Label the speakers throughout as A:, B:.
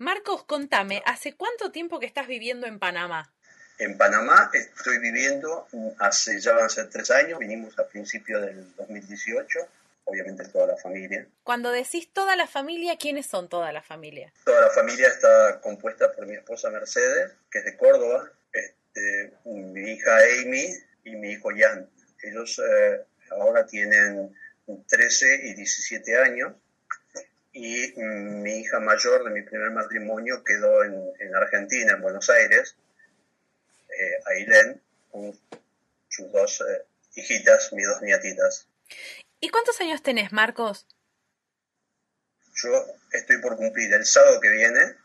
A: Marcos, contame, ¿hace cuánto tiempo que estás viviendo en Panamá?
B: En Panamá estoy viviendo hace ya van a ser tres años, vinimos a principios del 2018, obviamente toda la familia.
A: Cuando decís toda la familia, ¿quiénes son toda la familia?
B: Toda la familia está compuesta por mi esposa Mercedes, que es de Córdoba, este, mi hija Amy y mi hijo Jan. Ellos eh, ahora tienen 13 y 17 años y mi hija mayor de mi primer matrimonio quedó en, Argentina, en Buenos Aires, eh, Ailén, con sus dos eh, hijitas, mis dos nietitas.
A: ¿Y cuántos años tenés, Marcos?
B: Yo estoy por cumplir el sábado que viene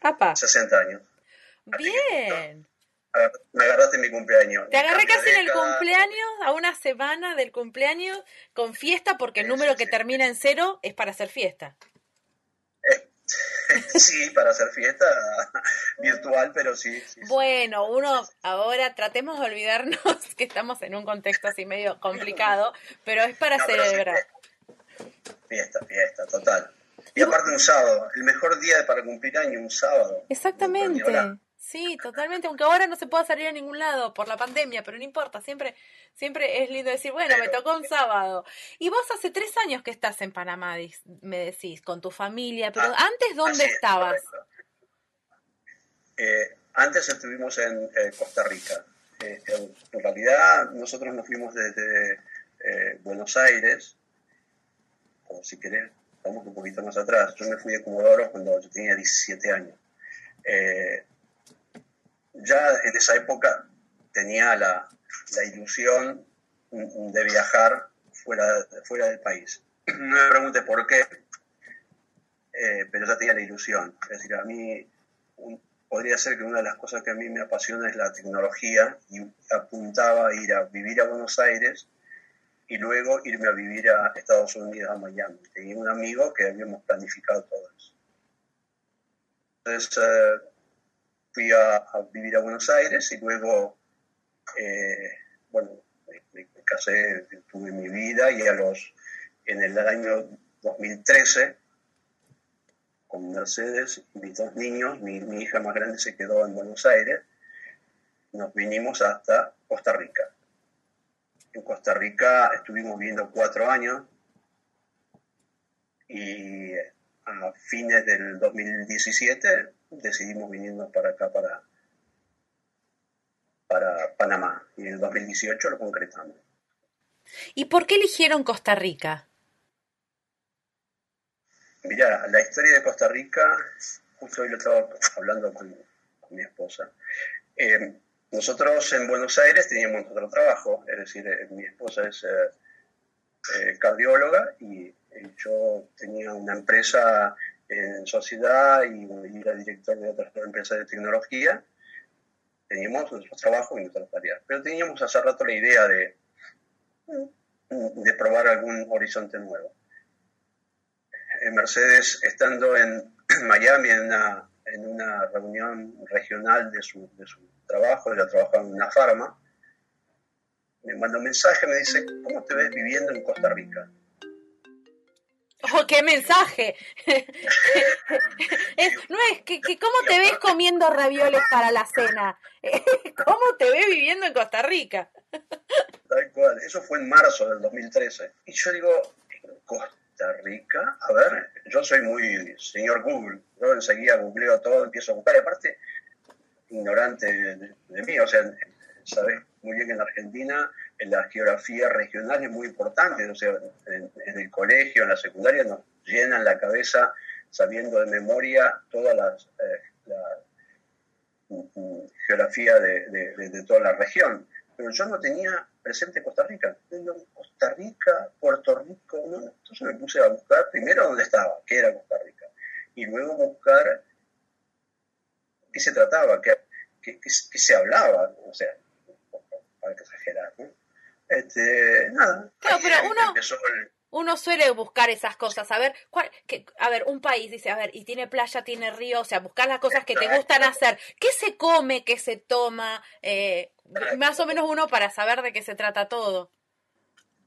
A: Papá.
B: 60 años.
A: Bien.
B: Me agarraste en mi cumpleaños.
A: Te agarré casi en el cumpleaños, a una semana del cumpleaños, con fiesta, porque el número que termina en cero es para hacer fiesta.
B: sí, para hacer fiesta virtual, pero sí,
A: Bueno, uno ahora tratemos de olvidarnos que estamos en un contexto así medio complicado, pero es para celebrar.
B: fiesta, fiesta, total. Y aparte un sábado, el mejor día para cumplir año, un sábado.
A: Exactamente. Sí, totalmente, aunque ahora no se pueda salir a ningún lado por la pandemia, pero no importa, siempre, siempre es lindo decir, bueno, me tocó un sábado. Y vos hace tres años que estás en Panamá, me decís, con tu familia, pero ah, antes, ¿dónde estabas?
B: Eh, antes estuvimos en eh, Costa Rica. Eh, en realidad, nosotros nos fuimos desde Buenos Aires, o si querés, vamos un poquito más atrás. Yo me fui de Comodoro cuando yo tenía 17 años ya en esa época tenía la, ilusión de viajar fuera, fuera del país. No me pregunte por qué, eh, pero ya tenía la ilusión. Es decir, a mí podría ser que una de las cosas que a mí me apasiona es la tecnología y apuntaba a ir a vivir a Buenos Aires y luego irme a vivir a Estados Unidos, a Miami. Tenía un amigo que habíamos planificado todo eso. Entonces, eh, fui a, vivir a Buenos Aires y luego, eh, bueno, me, casé, tuve mi vida y a los, en el año 2013, con Mercedes mis dos niños, mi, mi hija más grande se quedó en Buenos Aires, nos vinimos hasta Costa Rica. En Costa Rica estuvimos viviendo cuatro años y a fines del 2017 decidimos viniendo para acá, para, para Panamá. Y en el 2018 lo concretamos.
A: ¿Y por qué eligieron Costa Rica?
B: Mira, la historia de Costa Rica, justo hoy lo estaba hablando con, mi esposa. Eh, nosotros en Buenos Aires teníamos otro trabajo, es decir, eh, mi esposa es eh, cardióloga y yo tenía una empresa en sociedad y, era director de otra empresa de tecnología, teníamos nuestros trabajos y nuestras tareas. Pero teníamos hace rato la idea de, de probar algún horizonte nuevo. Mercedes, estando en Miami en una, en una reunión regional de su, de su trabajo, ella trabajaba en una farma, me manda un mensaje, me dice, ¿cómo te ves viviendo en Costa Rica?
A: ¡Oh, qué mensaje! no es que, cómo te ves comiendo ravioles para la cena, cómo te ves viviendo en Costa Rica.
B: Tal cual, eso fue en marzo del 2013. Y yo digo, Costa Rica, a ver, yo soy muy señor Google, yo enseguida googleo todo, empiezo a buscar, y aparte, ignorante de, de mí, o sea, sabes muy bien que en Argentina en la geografía regional es muy importante, o sea, en, el colegio, en la secundaria nos llenan la cabeza sabiendo de memoria toda eh, la mm, mm, geografía de, toda la región. Pero yo no tenía presente Costa Rica. Costa Rica, Puerto Rico, entonces me puse a buscar primero dónde estaba, qué era Costa Rica, y luego buscar qué se trataba, qué, qué, se hablaba, o sea, para que exagerar, ¿no? Este, nada.
A: Claro, pero uno, uno suele buscar esas cosas, a ver, cuál, que, a ver, un país dice, a ver, y tiene playa, tiene río, o sea, buscar las cosas que te gustan hacer. ¿Qué se come, qué se toma? Eh, más o menos uno para saber de qué se trata todo.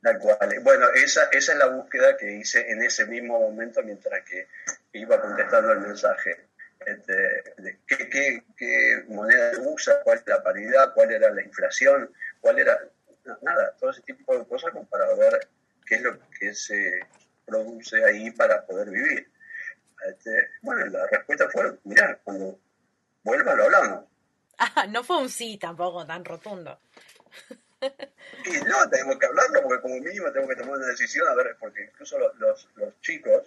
B: Tal cual. Bueno, esa, esa es la búsqueda que hice en ese mismo momento mientras que iba contestando el mensaje. Este, ¿qué, qué, moneda usa? ¿Cuál es la paridad? ¿Cuál era la inflación? ¿Cuál era...? Nada, todo ese tipo de cosas como para ver qué es lo que se produce ahí para poder vivir. Este, bueno, la respuesta fue, mira, cuando vuelva lo hablamos.
A: Ah, no fue un sí tampoco tan rotundo.
B: Y no, tengo que hablarlo porque como mínimo tengo que tomar una decisión, a ver, porque incluso los, los, chicos,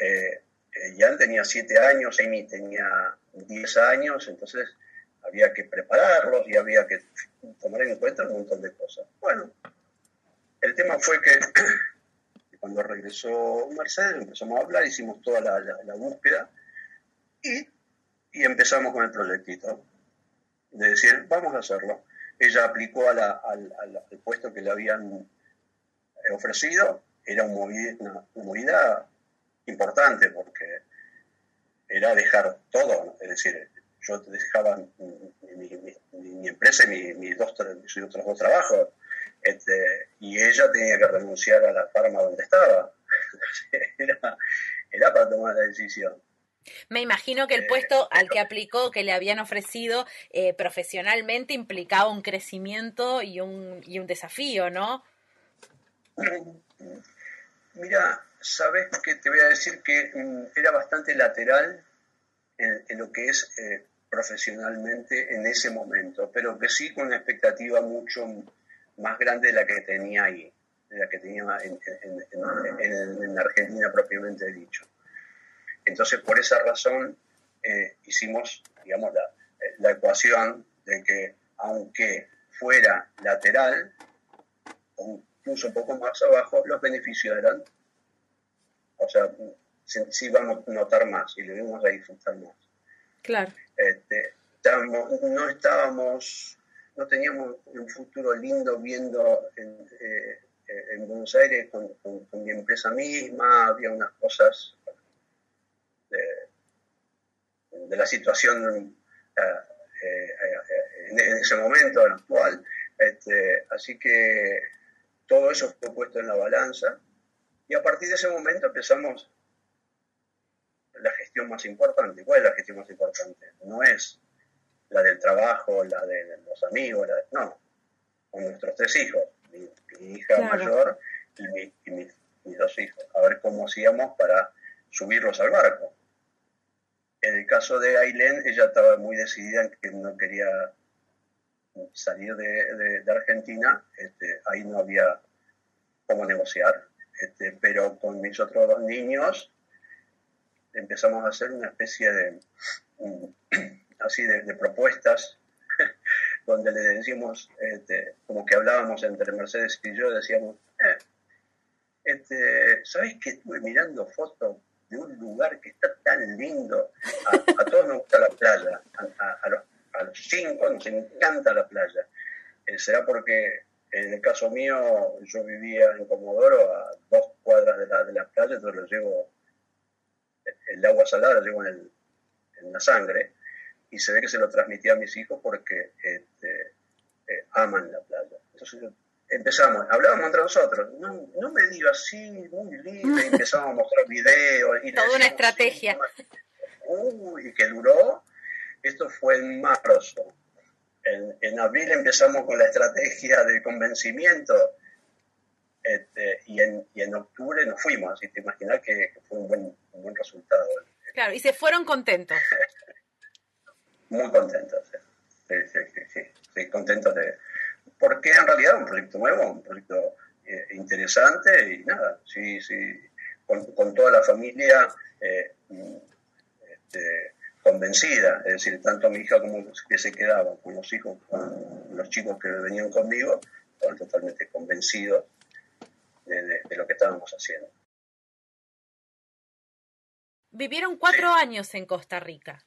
B: eh, eh, Jan tenía 7 años, Amy tenía 10 años, entonces había que prepararlos y había que tomar en cuenta un montón de cosas. Bueno, el tema fue que cuando regresó Mercedes empezamos a hablar, hicimos toda la, búsqueda y, y empezamos con el proyectito de decir, vamos a hacerlo ella aplicó al, al, puesto que le habían ofrecido, era una movida, importante porque era dejar todo, es decir, yo dejaba mi, empresa y mis, dos, otros dos trabajos, este, y ella tenía que renunciar a la farma donde estaba. era, era para tomar la decisión.
A: Me imagino que el eh, puesto al que aplicó, que le habían ofrecido eh, profesionalmente, implicaba un crecimiento y un, y un desafío, ¿no?
B: Mira, sabes que te voy a decir que mm, era bastante lateral en, lo que es eh, profesionalmente en ese momento, pero que sí con una expectativa mucho más grande de la que tenía ahí, de la que tenía en, en Argentina propiamente dicho. Entonces, por esa razón, eh, hicimos, digamos, eh, la, ecuación de que aunque fuera lateral, o incluso un poco más abajo, los beneficios eran, o sea, sí íbamos a notar más y lo íbamos a disfrutar más.
A: Claro.
B: Este, no estábamos, no teníamos un futuro lindo viendo en, eh, Buenos Aires con, mi empresa misma, había unas cosas de, la situación eh, eh, en, ese momento, actual. Este, así que todo eso fue puesto en la balanza y a partir de ese momento empezamos gestión más importante. ¿Cuál es la gestión más importante? No es la del trabajo, la de los amigos, no, con nuestros tres hijos, mi, hija mayor y, mis, mis, dos hijos, a ver cómo hacíamos para subirlos al barco. En el caso de Ailén, ella estaba muy decidida en que no quería salir de, Argentina, este, ahí no había cómo negociar. Este, pero con mis otros dos niños empezamos a hacer una especie de, mm, así de, propuestas donde le decíamos, este, como que hablábamos entre Mercedes y yo, decíamos, eh, este, ¿sabéis que estuve mirando fotos de un lugar que está tan lindo. A, todos nos gusta la playa, a, los, cinco nos encanta la playa. Eh, será porque en el caso mío yo vivía en Comodoro a dos cuadras de la, de la playa, entonces lo llevo, el agua salada lo llevo en, la sangre y se ve que se lo transmití a mis hijos porque este, eh, aman la playa. Entonces empezamos, hablábamos entre nosotros, no, no me digas así, muy y empezamos a mostrar videos. Y
A: Toda una estrategia.
B: uy, que duró, esto fue en marzo. En, en, abril empezamos con la estrategia de convencimiento este, y, en, y, en, octubre nos fuimos, así te imaginas que, fue un buen, un buen resultado.
A: Claro, y se fueron contentos.
B: Muy contentos, sí, sí, sí, sí, sí contentos de, porque en realidad es un proyecto nuevo, un proyecto eh, interesante y nada, sí, sí, con, toda la familia eh, este, convencida, es decir, tanto mi hija como los que se quedaban, con los hijos, con los chicos que venían conmigo, estaban totalmente convencidos de, lo que estábamos haciendo.
A: Vivieron cuatro años en Costa Rica.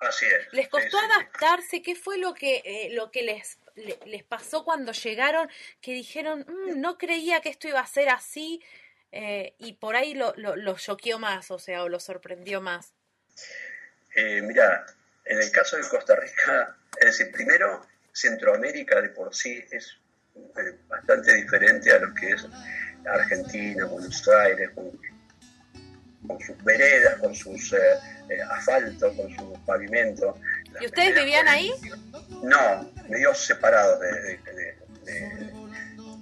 B: Así es.
A: ¿Les costó adaptarse? ¿Qué fue lo que, eh, lo que les, les pasó cuando llegaron? Que dijeron, mm, no creía que esto iba a ser así eh, y por ahí lo, lo, choqueó más, o sea, o lo sorprendió más.
B: Eh, mira, en el caso de Costa Rica, es decir, primero, Centroamérica de por sí es bastante diferente a lo que es Argentina, Buenos Aires, con, sus veredas, con sus eh, eh, asfaltos, con sus pavimentos.
A: ¿Y ustedes vivían ahí?
B: No, medio separados de,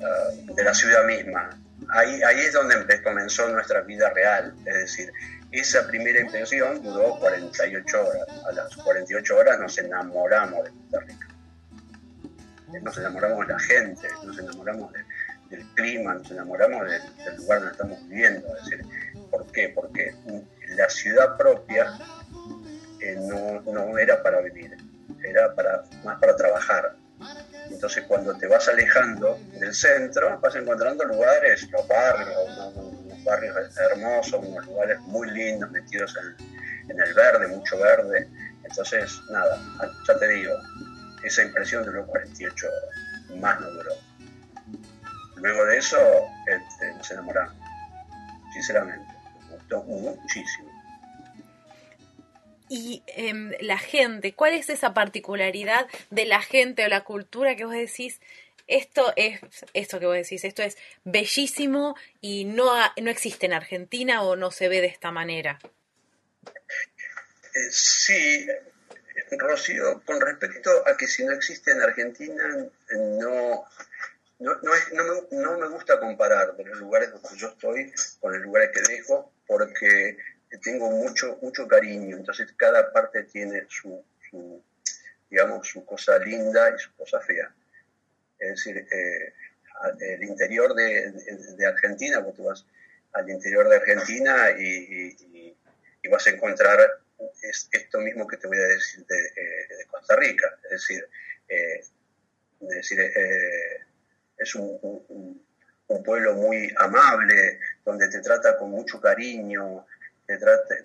B: ah, de, la ciudad misma. Ahí, ahí es donde comenzó nuestra vida real, es decir, esa primera impresión duró 48 horas. A las 48 horas nos enamoramos de Costa Rica. Nos enamoramos de la gente, nos enamoramos de, del clima, nos enamoramos del, lugar donde estamos viviendo. Es decir, ¿Por qué? Porque la ciudad propia eh, no, era para vivir, era para, más para trabajar. Entonces cuando te vas alejando del centro, vas encontrando lugares, los barrios, unos, barrios hermosos, unos lugares muy lindos, metidos en el verde, mucho verde. Entonces, nada, ya te digo, esa impresión duró 48 horas, más no duró. Luego de eso este, nos enamoramos, sinceramente, me gustó muchísimo.
A: Y em, la gente, ¿cuál es esa particularidad de la gente o la cultura que vos decís? Esto es, esto que vos decís, esto es bellísimo y no, no existe en Argentina o no se ve de esta manera.
B: Eh, sí, Rocío, con respecto a que si no existe en Argentina, no, no, me, gusta comparar de los lugares donde yo estoy con los lugares que dejo, porque tengo mucho, mucho cariño, entonces cada parte tiene su, su digamos, su cosa linda y su cosa fea. Es decir, eh, el interior de, Argentina, vos tú vas al interior de Argentina y vas a encontrar es esto mismo que te voy a decir de, eh, Costa Rica, es decir, eh, es decir eh, es un, pueblo muy amable, donde te trata con mucho cariño, te trata,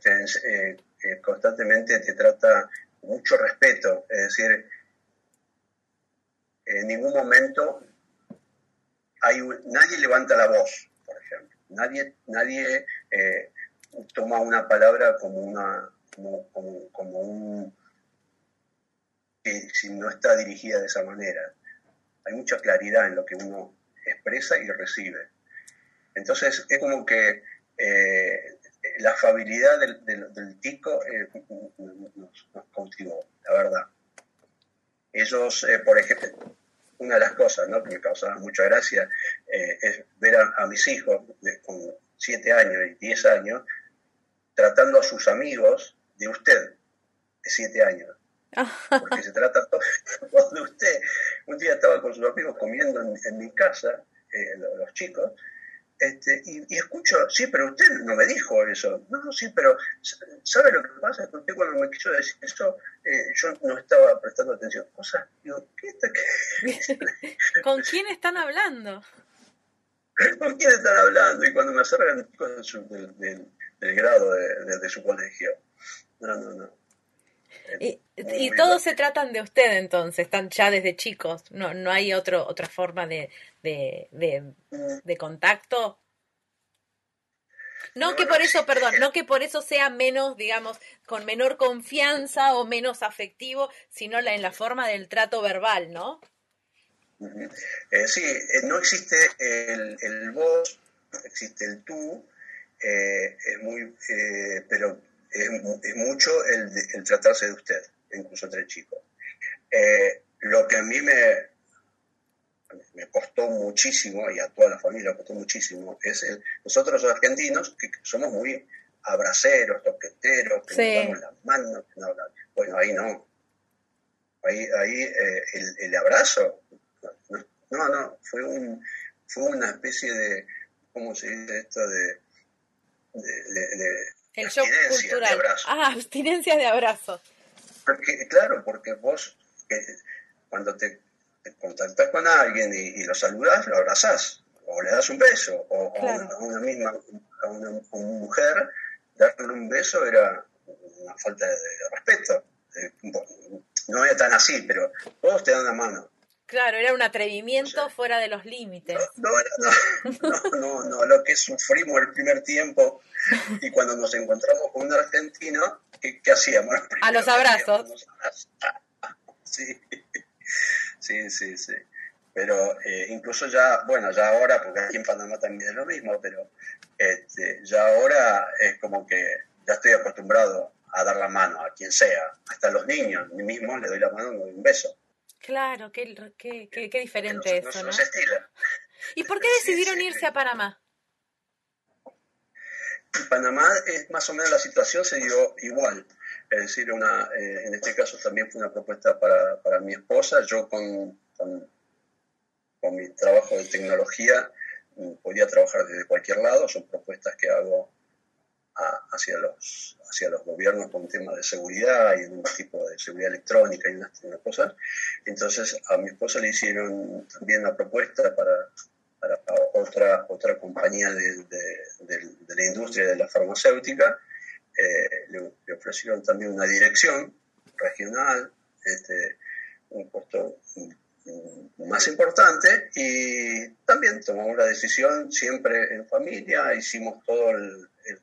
B: constantemente te trata con mucho respeto. Es decir, en ningún momento hay nadie levanta la voz, por ejemplo. Nadie, nadie toma una palabra como una como, como un que si no está dirigida de esa manera hay mucha claridad en lo que uno expresa y recibe. Entonces es como que eh, la afabilidad del, del, tico eh, nos, cautivó, la verdad. Ellos, eh, por ejemplo, una de las cosas que me causaba mucha gracia es ver a, mis hijos de, con 7 años y 10 años tratando a sus amigos de usted, de 7 años porque se trata todo de usted. Un día estaba con sus amigos comiendo en, mi casa, eh, los chicos, este, y, escucho, sí, pero usted no me dijo eso. No, no, sí, pero ¿sabe lo que pasa? Que usted cuando me quiso decir eso, eh, yo no estaba prestando atención. Cosa, digo, ¿qué está?
A: ¿Con quién están hablando?
B: ¿Con quién están hablando? Y cuando me acercan chicos del, del, del, grado de, de su colegio. No, no, no.
A: Y, todos se tratan de usted entonces, están ya desde chicos, no, no hay otro, otra forma de, de, contacto. No que por eso, perdón, no que por eso sea menos, digamos, con menor confianza o menos afectivo, sino la, en la forma del trato verbal, ¿no?
B: Eh, sí, eh, no existe el, el vos, existe el tú, eh, es muy, pero es, mucho el, tratarse de usted, incluso entre chicos. Eh, lo que a mí me, me costó muchísimo, y a toda la familia costó muchísimo, es el, nosotros los argentinos, que somos muy abraceros, toqueteros, que nos damos las manos, bueno, ahí no. Ahí, ahí eh, el, abrazo, no, no, fue, un, fue una especie de, ¿cómo se dice esto? de, de
A: el shock cultural. Ah, abstinencia de abrazo.
B: Porque, claro, porque vos cuando te, contactas con alguien y, lo saludas, lo abrazás, o le das un beso, o, a, una, misma, a una, mujer, darle un beso era una falta de, respeto. eh, no era tan así, pero todos te dan la mano.
A: Claro, era un atrevimiento fuera de los límites.
B: No no, no, no, lo que sufrimos el primer tiempo y cuando nos encontramos con un argentino, ¿qué, hacíamos?
A: A los abrazos.
B: Sí, sí, sí, sí. Pero eh, incluso ya, bueno, ya ahora, porque aquí en Panamá también es lo mismo, pero este, ya ahora es como que ya estoy acostumbrado a dar la mano a quien sea, hasta los niños, a mí mismo le doy la mano, le doy un beso.
A: Claro, qué, qué, qué, diferente eso, ¿no? ¿Y por qué decidieron irse a Panamá?
B: En Panamá es más o menos la situación se dio igual. Es decir, una, eh, en este caso también fue una propuesta para, para mi esposa. Yo con, con, con, mi trabajo de tecnología mm, podía trabajar desde cualquier lado. Son propuestas que hago hacia, los, hacia los gobiernos con temas de seguridad y un tipo de seguridad electrónica y unas, cosas. Entonces a mi esposa le hicieron también una propuesta para, para otra, otra compañía de, de, la industria de la farmacéutica. Eh, le, ofrecieron también una dirección regional, este, un puesto más importante y también tomamos la decisión siempre en familia, hicimos todo el, el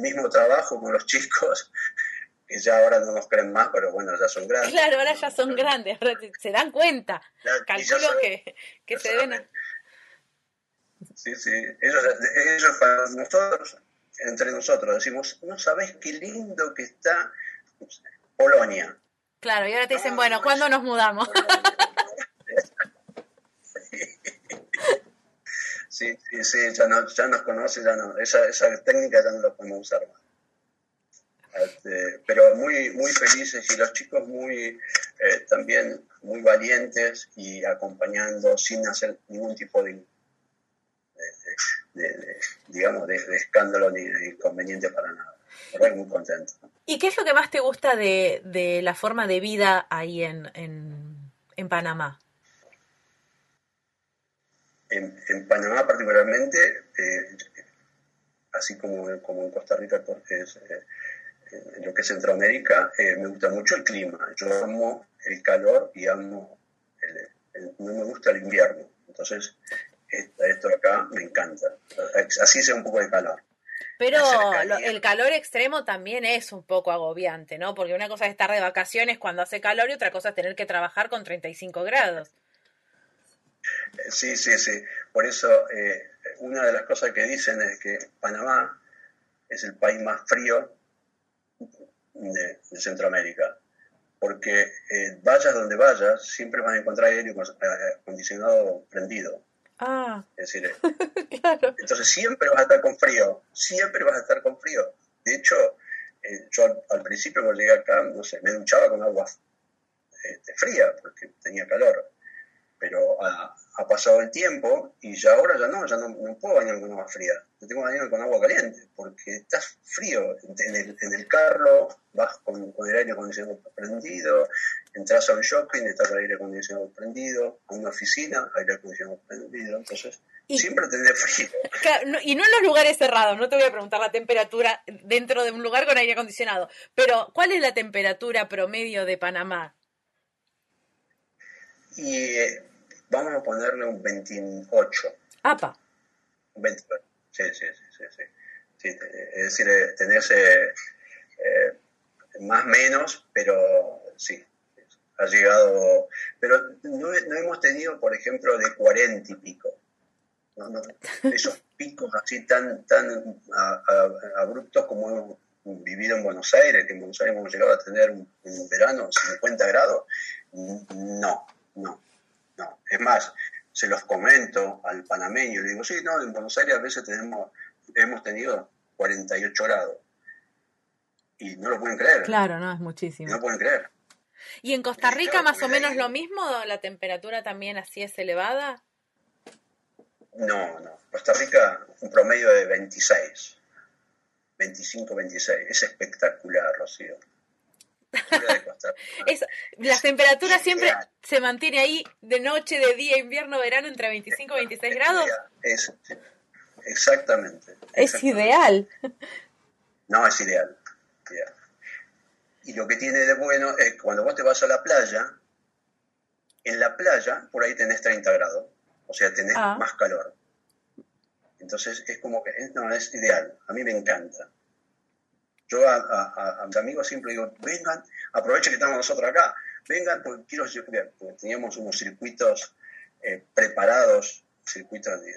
B: mismo trabajo con los chicos, que ya ahora no nos creen más, pero bueno, ya son grandes.
A: Claro, ahora ya son grandes, se dan cuenta. Calculo que, que se deben...
B: Sí, sí, ellos, ellos para nosotros, entre nosotros, decimos, no sabés qué lindo que está Polonia.
A: Claro, y ahora te dicen, bueno, ¿cuándo nos mudamos?
B: Sí, sí, sí, ya, no, ya nos conoce, ya no, esa, esa técnica ya no la podemos usar más. Este, pero muy, muy felices y los chicos muy, eh, también muy valientes y acompañando sin hacer ningún tipo de, digamos, de, escándalo ni de inconveniente para nada. muy contento.
A: ¿Y qué es lo que más te gusta de, de la forma de vida ahí en, en, en Panamá?
B: En, Panamá particularmente, eh, así como, como en Costa Rica, es, eh, en lo que es Centroamérica, eh, me gusta mucho el clima. Yo amo el calor y amo, no me gusta el invierno. Entonces, esto de acá me encanta. Así sea un poco de calor.
A: Pero el calor extremo también es un poco agobiante, ¿no? Porque una cosa es estar de vacaciones cuando hace calor y otra cosa es tener que trabajar con 35 grados.
B: Sí, sí, sí. Por eso eh, una de las cosas que dicen es que Panamá es el país más frío de, Centroamérica. Porque eh, vayas donde vayas, siempre vas a encontrar aire acondicionado prendido.
A: Ah.
B: Es decir, claro. entonces siempre vas a estar con frío, siempre vas a estar con frío. De hecho, eh, yo al, principio cuando llegué acá, no sé, me duchaba con agua este, fría porque tenía calor pero ha, pasado el tiempo y ya ahora ya no, ya no, no puedo bañarme con agua fría, me tengo que bañar con agua caliente, porque estás frío, en el, en el carro vas con, con, el aire acondicionado prendido, entras a un shopping, estás con el aire acondicionado prendido, a una oficina, aire acondicionado prendido, entonces siempre tenés frío.
A: y no en los lugares cerrados, no te voy a preguntar la temperatura dentro de un lugar con aire acondicionado, pero ¿cuál es la temperatura promedio de Panamá?
B: Y eh, vamos a ponerle un 28.
A: ¡Apa!
B: Un 28, sí, sí, sí, sí. sí. es decir, eh, tenerse eh, más menos, pero sí, ha llegado, pero no, no, hemos tenido, por ejemplo, de 40 y pico. No, no, esos picos así tan, tan abruptos como hemos vivido en Buenos Aires, que en Buenos Aires hemos llegado a tener un, un verano 50 grados, no, no, no. Es más, se los comento al panameño, le digo, sí, no, en Buenos Aires a veces tenemos, hemos tenido 48 grados. Y no lo pueden creer.
A: Claro, no, es muchísimo.
B: No lo pueden creer.
A: ¿Y en Costa Rica más o menos lo mismo? ¿La temperatura también así es elevada?
B: No, no. Costa Rica un promedio de 26. 25, 26. Es espectacular, Rocío.
A: La temperatura siempre se mantiene ahí de noche, de día, invierno, verano, entre 25 y 26 grados.
B: Es, exactamente,
A: Es ideal.
B: No, es ideal. y lo que tiene de bueno es que cuando vos te vas a la playa, en la playa por ahí tenés 30 grados, o sea, tenés
A: Ah.
B: más calor. Entonces es como que, no, es ideal, a mí me encanta. Yo a, a- a mis amigos siempre digo, vengan, aprovechen que estamos nosotros acá, vengan, porque quiero porque teníamos unos circuitos eh, preparados, circuitos eh,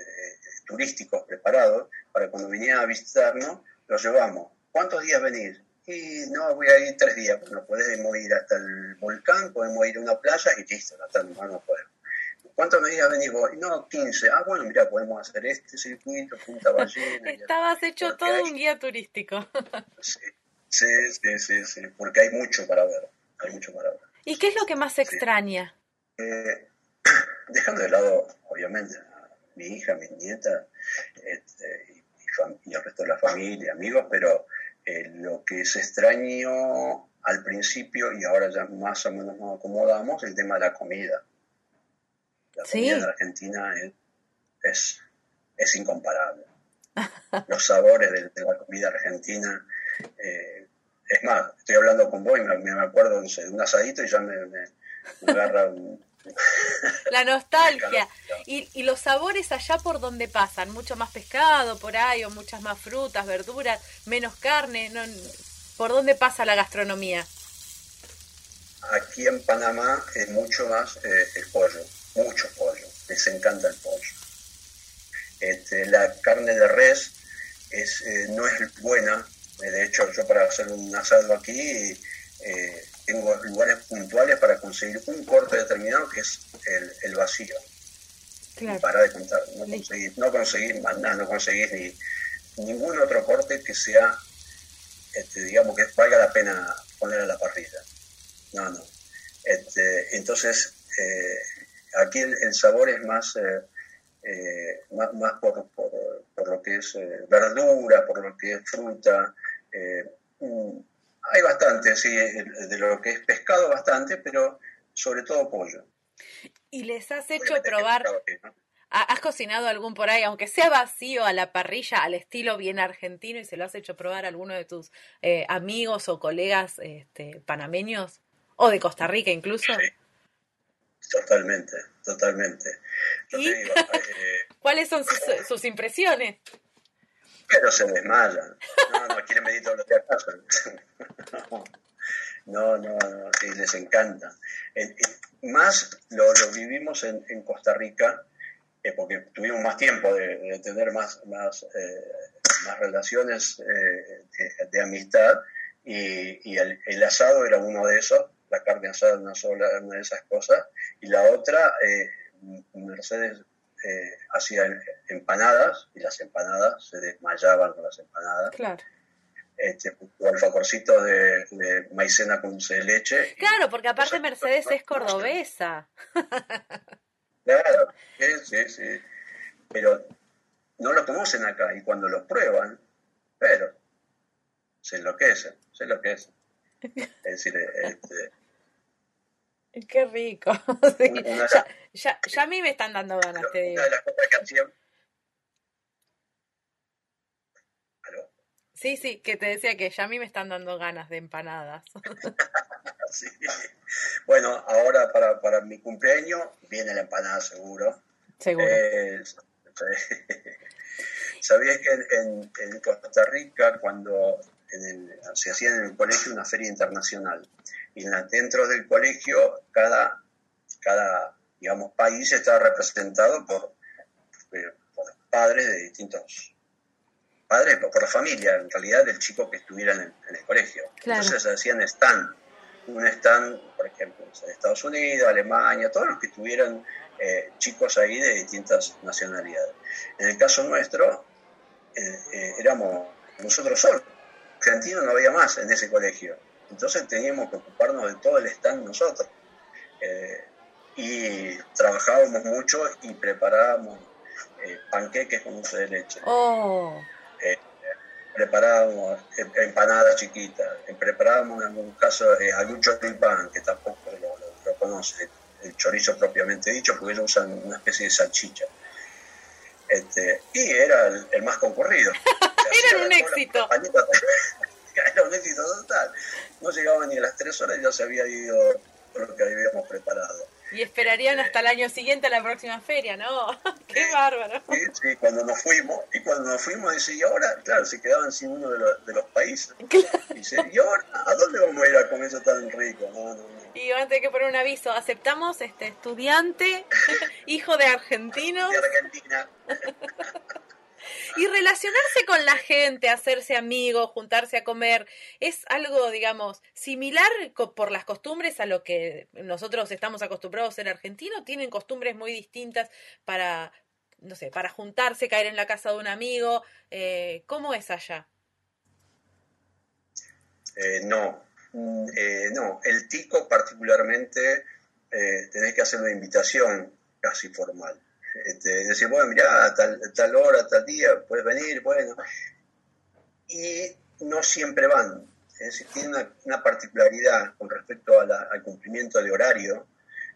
B: turísticos preparados, para cuando vinieran a visitarnos, los llevamos. ¿Cuántos días venís? Y no, voy a ir tres días. Bueno, podemos ir hasta el volcán, podemos ir a una playa y listo, hasta el mar no podemos. ¿Cuántos días venís vos? No, 15. Ah, bueno, mira, podemos hacer este circuito, Punta Ballena.
A: Estabas hecho todo
B: hay-
A: un guía turístico.
B: Sí, sí, sí, sí, sí, porque hay mucho para ver, hay mucho para ver.
A: ¿Y qué es lo que más extraña?
B: Eh, dejando de lado, obviamente, a mi hija, mi nieta este, y, y el resto de la familia, amigos, pero eh, lo que se extrañó al principio y ahora ya más o menos nos acomodamos, el tema de la comida. La
A: Sí.
B: comida en Argentina es, es, es incomparable. Los sabores de, de la comida argentina. eh, es más, estoy hablando con vos y me, me acuerdo no sé, de un asadito y ya me, me- me agarra un,
A: La nostalgia. Y, y los sabores allá por donde pasan, mucho más pescado por ahí, o muchas más frutas, verduras, menos carne. No, ¿Por dónde pasa la gastronomía?
B: Aquí en Panamá es mucho más eh, el pollo, mucho pollo, les encanta el pollo. Este, la carne de res es, eh, no es buena, eh, de hecho yo para hacer un asado aquí eh, tengo lugares puntuales para conseguir un corte determinado que es el, el vacío.
A: Claro.
B: Para de contar, no conseguís, no conseguís más nada, no conseguís ni ningún otro corte que sea, este, digamos, que valga la pena poner a la parrilla. No, no. Este, entonces, eh, aquí el, el sabor es más, eh, eh, más, más por, por, por lo que es eh, verdura, por lo que es fruta. mm, hay bastante, sí, de lo que es pescado bastante, pero sobre todo pollo.
A: ¿Y les has hecho
B: Obviamente
A: probar,
B: pescado ¿no?
A: ha- has cocinado algún por ahí, aunque sea vacío a la parrilla, al estilo bien argentino, y se lo has hecho probar a alguno de tus eh, amigos o colegas este, panameños? ¿O de Costa Rica incluso?
B: Sí. Totalmente, totalmente. Yo
A: ¿Y?
B: te digo, eh,
A: ¿Cuáles son sus, sus impresiones?
B: pero se desmayan. No, no quieren venir todos los días. No, no, no, sí, les encanta. Eh, eh, más lo, lo vivimos en, en Costa Rica, eh, porque tuvimos más tiempo de, de tener más, más, eh, más relaciones eh, de, de amistad, y, y el, el asado era uno de esos, la carne asada una sola, una de esas cosas, y la otra, eh, Mercedes eh, hacía empanadas, y las empanadas se desmayaban con las empanadas
A: Claro.
B: este, o alfajorcitos de, de maicena con dulce de leche.
A: Claro, porque aparte Mercedes es cordobesa.
B: Claro, sí, sí, sí. Pero no lo conocen acá y cuando lo prueban, pero se enloquecen, se enloquecen. Es decir, este,
A: Qué rico. Sí,
B: Una- una-
A: ya, ya, ya a mí me están dando ganas, te digo.
B: una de las cosas que hacían... ¿Aló?
A: Sí, sí, que te decía que ya a mí me están dando ganas de empanadas.
B: Sí. Bueno, ahora para, para mi cumpleaños viene la empanada seguro.
A: Seguro.
B: Eh, ¿Sabías que en, en Costa Rica, cuando en el- se hacía en el colegio una feria internacional, y dentro del colegio cada, cada digamos, país estaba representado por, eh, por padres de distintos padres, por, por la familia, en realidad, del chico que estuviera en el, en el colegio.
A: Claro.
B: Entonces se hacían stand, un stand, por ejemplo, de Estados Unidos, Alemania, todos los que estuvieran eh, chicos ahí de distintas nacionalidades. En el caso nuestro, eh, eh, éramos nosotros solos. Argentino no había más en ese colegio. Entonces teníamos que ocuparnos de todo el stand nosotros. Eh, y trabajábamos mucho y preparábamos eh, panqueques con dulce de leche.
A: Oh,
B: Preparábamos em- empanadas chiquitas. eh, Preparábamos en algún caso eh, algún choripán, que tampoco lo, lo- lo conoce, el chorizo propiamente dicho, porque ellos usan una especie de salchicha. Este, y era el, el más concurrido. Se hacía
A: Era un éxito.
B: Era un éxito total. No llegaba ni a las tres horas y ya se había ido lo que habíamos preparado.
A: Y esperarían hasta el año siguiente a la próxima feria, ¿no? ¡Qué bárbaro!
B: Sí, sí, cuando nos fuimos, y cuando nos fuimos, dice, y ahora, claro, se quedaban sin uno de los, de los países. Dice, ¿y ahora a dónde vamos a ir a comer eso tan rico? No, no, no.
A: Y antes que poner un aviso, aceptamos este estudiante, hijo de argentinos.
B: De Argentina.
A: Y relacionarse con la gente, hacerse amigos, juntarse a comer, es algo, digamos, similar por las costumbres a lo que nosotros estamos acostumbrados en Argentina. Tienen costumbres muy distintas para, no sé, para juntarse, caer en la casa de un amigo. Eh, ¿Cómo es allá?
B: Eh, no, eh, no. El tico particularmente tenés que hacer una invitación casi formal este, decir, bueno, mirá, tal, tal hora, tal día, puedes venir, bueno. Y no siempre van. Es decir, tiene una, particularidad con respecto al cumplimiento de horario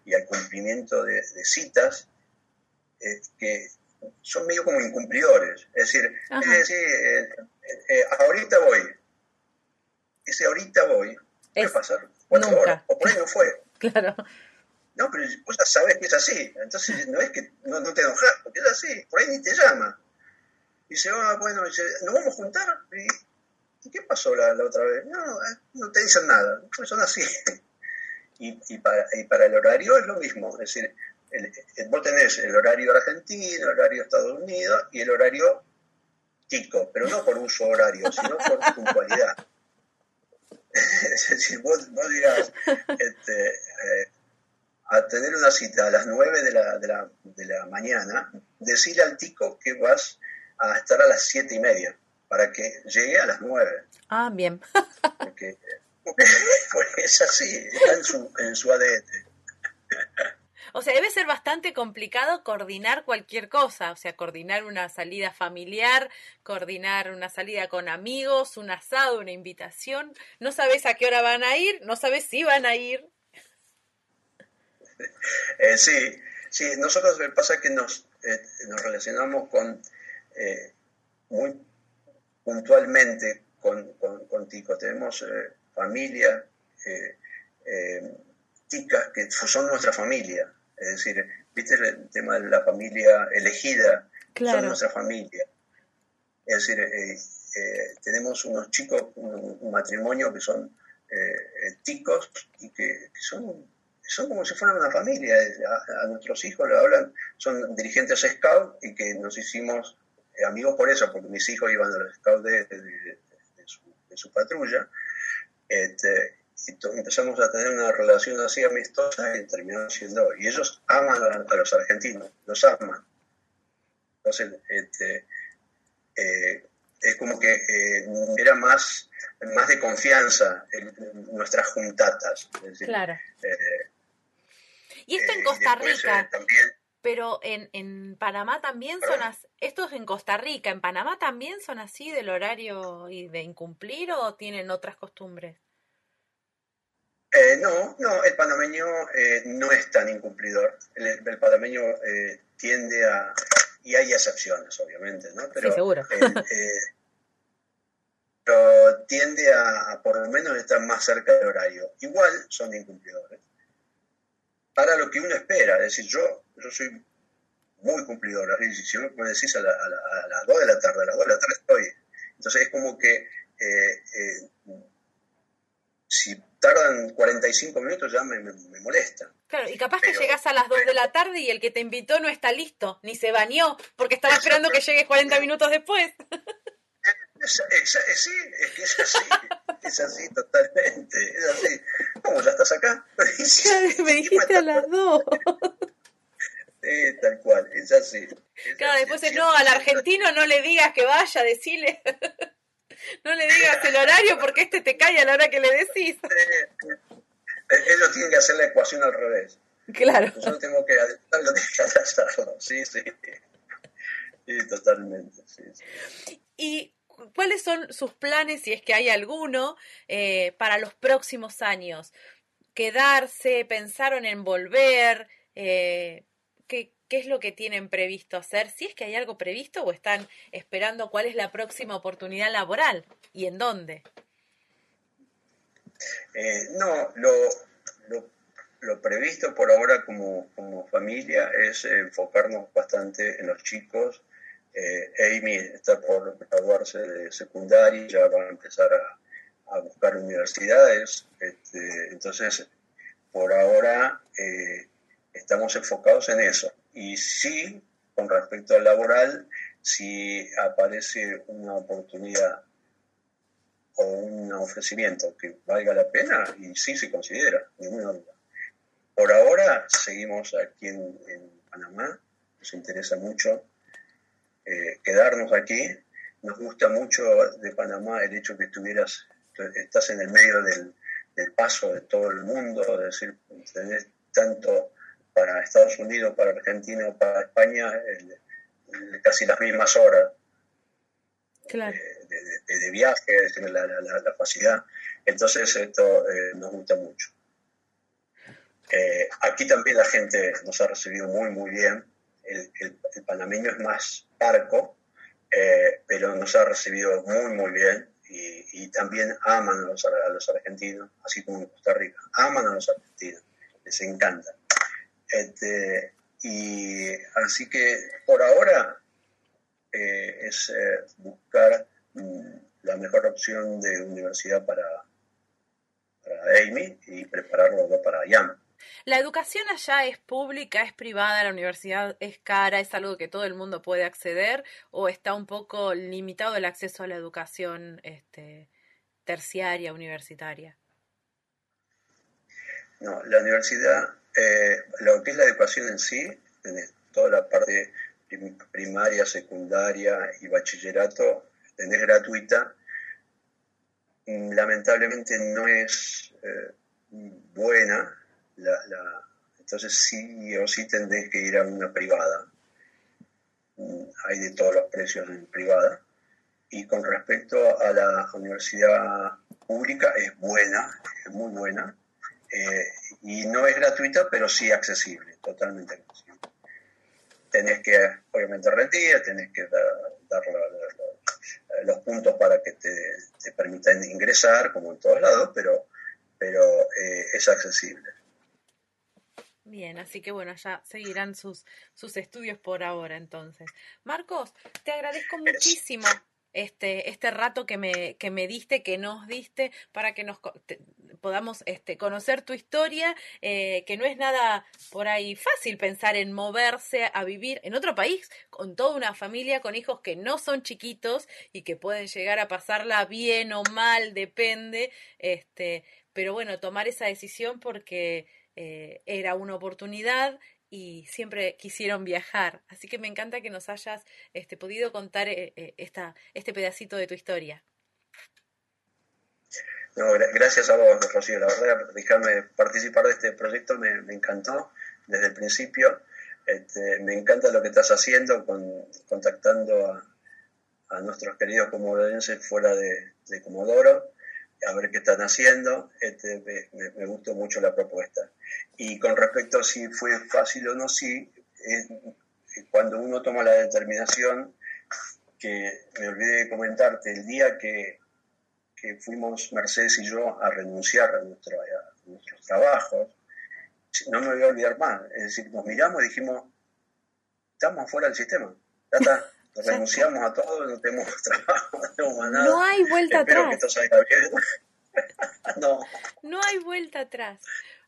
B: y al cumplimiento de, citas, eh, que son medio como incumplidores. Es decir, eh, eh, ahorita voy. Ese ahorita voy, puede pasar cuatro horas, o por ahí no fue.
A: Claro.
B: No, pero vos ya sabes que es así. Entonces no es que no, te enojas, porque es así. Por ahí ni te llama. Y dice, ah, bueno, dice, ¿nos vamos a juntar? ¿Y, qué pasó la, otra vez? No, eh, no te dicen nada. Son así. Y, y, para, y para el horario es lo mismo. Es decir, el, vos tenés el horario argentino, el horario Estados Unidos y el horario tico, pero no por uso horario, sino por puntualidad. es decir, vos, vos dirás, este, eh, a tener una cita a las 9 de la, de la, de la mañana, decirle al tico que vas a estar a las 7 y media para que llegue a las 9.
A: Ah, bien.
B: Porque, es así, está en su, en su ADN.
A: O sea, debe ser bastante complicado coordinar cualquier cosa, o sea, coordinar una salida familiar, coordinar una salida con amigos, un asado, una invitación. No sabes a qué hora van a ir, no sabes si van a ir.
B: Eh, sí, sí, nosotros pasa que nos, eh, nos relacionamos con eh, muy puntualmente con, con, Tico. Tenemos familia, ticas que son nuestra familia. Es decir, viste el tema de la familia elegida, son nuestra familia. Es decir, tenemos unos chicos, un, matrimonio que son ticos y que son son como si fueran una familia. A, nuestros hijos le hablan, son dirigentes scout y que nos hicimos eh, amigos por eso, porque mis hijos iban a los scouts de, su, patrulla. Este, y empezamos a tener una relación así amistosa y terminaron siendo. Y ellos aman a, los argentinos, los aman. Entonces, este, eh, es como que eh, era más, más de confianza en, nuestras juntatas.
A: claro. Y esto en eh, Costa Rica. Pero en, en Panamá también son así. Esto es en Costa Rica. ¿En Panamá también son así del horario y de incumplir o tienen otras costumbres?
B: Eh, no, no, el panameño eh, no es tan incumplidor. El, panameño tiende a. Y hay excepciones, obviamente, ¿no? Pero,
A: sí, seguro.
B: pero tiende a, a, por lo menos estar más cerca del horario. Igual son incumplidores para lo que uno espera. Es decir, yo, yo soy muy cumplidor. Si me decís a, las 2 de la tarde, a las 2 de la tarde estoy. Entonces es como que eh, eh, si tardan 45 minutos ya me, molesta.
A: Claro, y capaz que llegas a las 2 de la tarde y el que te invitó no está listo, ni se bañó, porque estaba esperando que llegues 40 minutos después.
B: Es, sí, es que es así, es así totalmente, es así. ¿Cómo, ya estás acá?
A: me dijiste a las dos.
B: Sí, tal cual, es así.
A: claro, después es, no, al argentino no le digas que vaya, decirle, no le digas el horario porque este te cae a la hora que le decís.
B: Ellos tienen que hacer la ecuación al revés.
A: Claro.
B: Yo tengo que, tengo que hacerlo, sí, sí. Sí, totalmente. Sí, sí.
A: Y ¿cuáles son sus planes, si es que hay alguno, eh, para los próximos años? ¿Quedarse? ¿Pensaron en volver? Eh, ¿qué, ¿Qué es lo que tienen previsto hacer? Si es que hay algo previsto o están esperando cuál es la próxima oportunidad laboral y en dónde.
B: Eh, no, lo, lo, previsto por ahora como, como, familia es enfocarnos bastante en los chicos. Eh, Amy está por graduarse de secundaria, ya va a empezar a, a buscar universidades. Este, entonces, por ahora eh, estamos enfocados en eso. Y sí, con respecto al laboral, si aparece una oportunidad o un ofrecimiento que valga la pena, y sí se considera, ninguna duda. Por ahora seguimos aquí en, Panamá, nos interesa mucho eh, quedarnos aquí. Nos gusta mucho de Panamá el hecho que estuvieras, estás en el medio del, del paso de todo el mundo, es decir, tenés tanto para Estados Unidos, para Argentina, para España, casi las mismas horas de, viaje, la, la, facilidad. Entonces esto eh, nos gusta mucho. Eh, aquí también la gente nos ha recibido muy, muy bien. El, panameño es más parco, eh, pero nos ha recibido muy, muy bien. Y, también aman a los, a los, argentinos, así como en Costa Rica. Aman a los argentinos, les encanta. Este, y así que por ahora eh, es eh, buscar mm, la mejor opción de universidad para, para Amy y prepararlo para Ian.
A: ¿La educación allá es pública, es privada, la universidad es cara, es algo que todo el mundo puede acceder o está un poco limitado el acceso a la educación este, terciaria, universitaria?
B: No, la universidad, eh, lo que es la educación en sí, toda la parte primaria, secundaria y bachillerato, tenés gratuita, mm, lamentablemente no es eh, buena, entonces sí o sí tendés que ir a una privada. Mm, hay de todos los precios en privada. Y con respecto a la universidad pública, es buena, es muy buena. Eh, y no es gratuita, pero sí accesible, totalmente accesible. Tenés que, obviamente, rendir, tenés que dar, los puntos para que te, permitan ingresar, como en todos lados, pero, pero eh, es accesible.
A: Bien, así que bueno, ya seguirán sus, sus estudios por ahora entonces. Marcos, te agradezco muchísimo este, este rato que me, que me diste, que nos diste, para que nos podamos este, conocer tu historia, eh, que no es nada por ahí fácil pensar en moverse a vivir en otro país, con toda una familia, con hijos que no son chiquitos y que pueden llegar a pasarla bien o mal, depende, este, pero bueno, tomar esa decisión porque eh, era una oportunidad y siempre quisieron viajar. Así que me encanta que nos hayas este, podido contar eh, eh, esta, este pedacito de tu historia.
B: gracias a vos, Rocío. La verdad, dejarme participar de este proyecto me, encantó desde el principio. Este, me encanta lo que estás haciendo, con, contactando a, nuestros queridos comodorenses fuera de Comodoro a ver qué están haciendo. Este, me, gustó mucho la propuesta. Y con respecto a si fue fácil o no, sí, cuando uno toma la determinación, que me olvidé de comentarte, el día que, que fuimos Mercedes y yo a renunciar a, nuestro, nuestros trabajos, no me voy a olvidar más. Es decir, nos miramos y dijimos, estamos fuera del sistema. Ya. Renunciamos a todo, no tenemos trabajo, no tenemos nada.
A: No hay vuelta
B: Espero
A: atrás.
B: Que esto salga bien. no.
A: No hay vuelta atrás.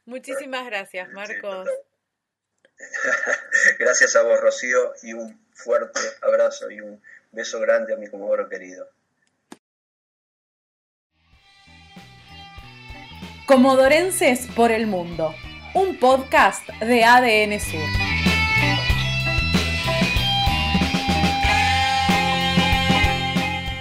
A: Muchísimas gracias, Marcos.
B: gracias a vos, Rocío, y un fuerte abrazo y un beso grande a mi comodoro querido.
A: Comodorenses por el Mundo, un podcast de ADN Sur.